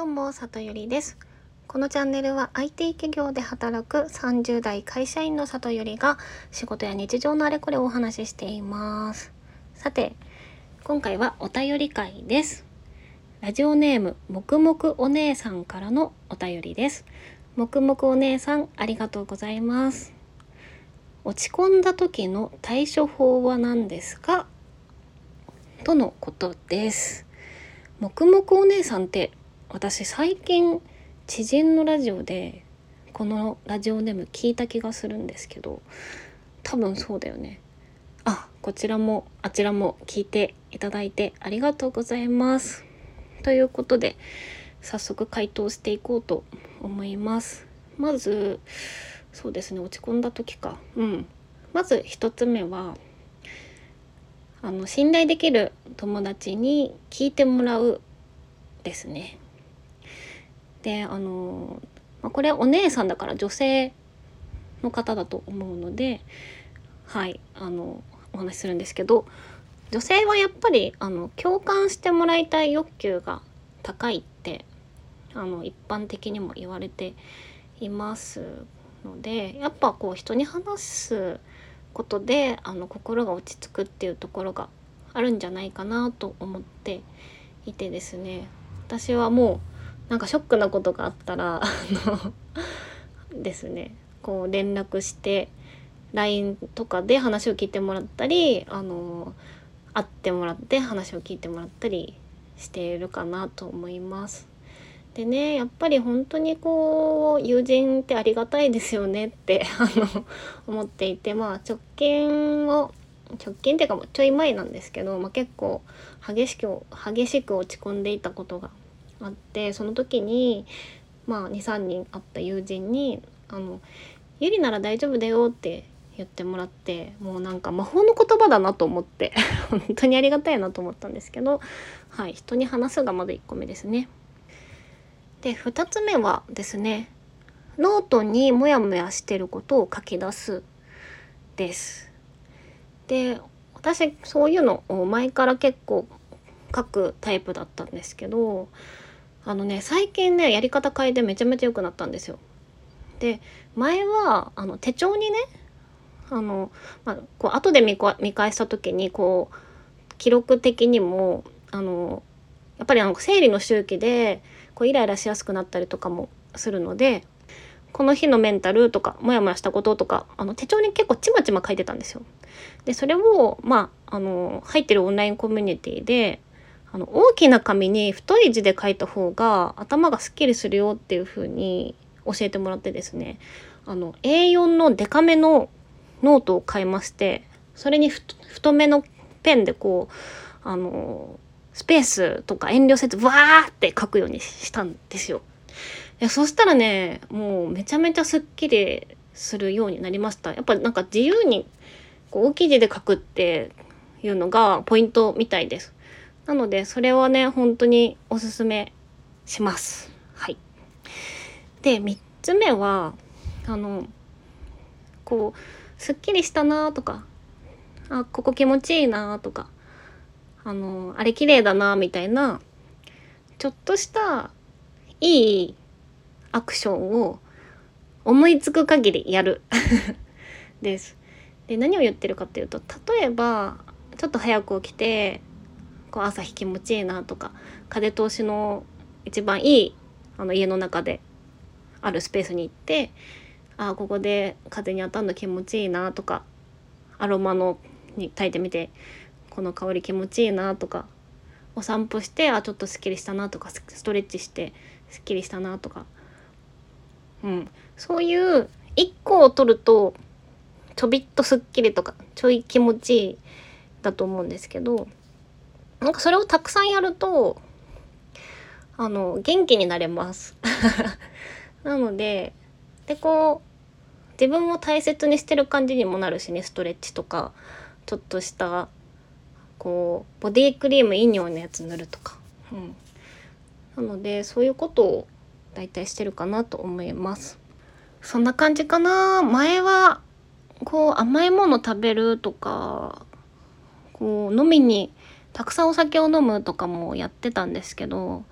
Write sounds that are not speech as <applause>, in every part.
どうも、里ゆりです。このチャンネルは IT 企業で働く30代会社員の里ゆりが仕事や日常のあれこれをお話ししています。さて、今回はお便り会です。ラジオネーム、もくもくお姉さんからのお便りです。もくもくお姉さん、ありがとうございます。落ち込んだ時の対処法は何ですか？とのことです。もくもくお姉さんって私最近知人のラジオでこのラジオネーム聞いた気がするんですけど多分そうだよね。あこちらもあちらも聞いていただいてありがとうございます。ということで早速回答していこうと思います。まずそうですね落ち込んだ時か。うん。まず一つ目はあの信頼できる友達に聞いてもらうですね。であの、まあ、これお姉さんだから女性の方だと思うのではいあのお話しするんですけど女性はやっぱりあの共感してもらいたい欲求が高いってあの一般的にも言われていますのでやっぱこう人に話すことであの心が落ち着くっていうところがあるんじゃないかなと思っていてですね。私はもうなんかショックなことがあったらあのですねこう連絡して LINE とかで話を聞いてもらったりあの会ってもらって話を聞いてもらったりしているかなと思います。でねやっぱり本当にこう友人ってありがたいですよねってあの思っていてまあ直近を直近っていうかちょい前なんですけど、まあ、結構激しく激しく落ち込んでいたことがあってその時にまあ23人会った友人に「あのゆりなら大丈夫だよ」って言ってもらってもうなんか魔法の言葉だなと思って <laughs> 本当にありがたいなと思ったんですけどはい人に話すがまだ1個目ですね。で2つ目はですねノートにモヤモヤしてることを書き出すです。で私そういうのを前から結構書くタイプだったんですけどあのね最近ねやり方変えてめちゃめちゃ良くなったんですよ。で前はあの手帳にねあの、まあ、こう後で見見返した時にこう記録的にもあのやっぱりあの生理の周期でこうイライラしやすくなったりとかもするのでこの日のメンタルとかモヤモヤしたこととかあの手帳に結構ちまちま書いてたんですよ。でそれをまああの入ってるオンラインコミュニティであの大きな紙に太い字で書いた方が頭がすっきりするよっていう風に教えてもらってですねあの A4 のデカめのノートを買いましてそれに太めのペンでこうあのスペースとか遠慮せずわーって書くようにしたんですよ。いやそしたらねもうめちゃめちゃすっきりするようになりました。やっぱなんか自由にこう大きい字で書くっていうのがポイントみたいです。なのでそれはね本当におすすめします。はい。で3つ目はあのこうすっきりしたなとかあここ気持ちいいなとかあのあれ綺麗だなみたいなちょっとしたいいアクションを思いつく限りやる <laughs> です。で何を言ってるかっていうと例えばちょっと早く起きてこう朝日気持ちいいなとか風通しの一番いいあの家の中であるスペースに行ってああここで風に当たるの気持ちいいなとかアロマのに炊いてみてこの香り気持ちいいなとかお散歩してあちょっとすっきりしたなとかストレッチしてすっきりしたなとか、うん、そういう1個を取るとちょびっとすっきりとかちょい気持ちいいだと思うんですけどなんかそれをたくさんやるとあの元気になれます。<laughs> なのででこう自分を大切にしてる感じにもなるしねストレッチとかちょっとしたこうボディクリームいい匂いのやつ塗るとか、うん、なのでそういうことを大体してるかなと思います。そんな感じかな。前はこう甘いもの食べるとかこう飲みにたくさんお酒を飲むとかもやってたんですけど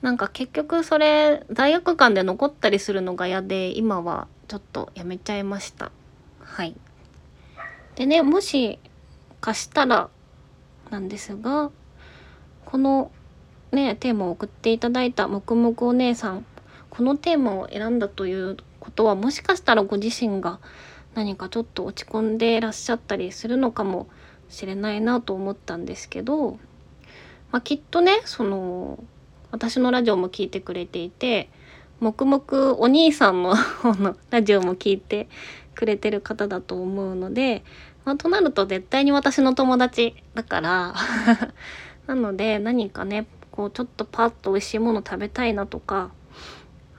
なんか結局それ罪悪感で残ったりするのが嫌で今はちょっとやめちゃいました。はい。でねもしかしたらなんですがこのねテーマを送っていただいたもくもくお姉さんこのテーマを選んだということはもしかしたらご自身が何かちょっと落ち込んでいらっしゃったりするのかもしれないなと思ったんですけど、まあ、きっとねその私のラジオも聞いてくれていて黙々お兄さんの <laughs> 方のラジオも聞いてくれてる方だと思うので、まあ、となると絶対に私の友達だから <laughs> なので何かねこうちょっとパッと美味しいもの食べたいなとか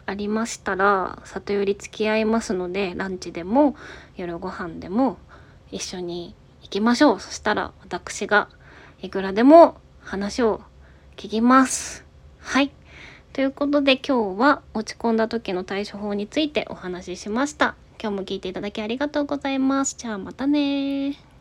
ありましたら里寄り付き合いますのでランチでも夜ご飯でも一緒に行きましょう。そしたら私がいくらでも話を聞きます。はい。ということで今日は落ち込んだ時の対処法についてお話ししました。今日も聞いていただきありがとうございます。じゃあまたね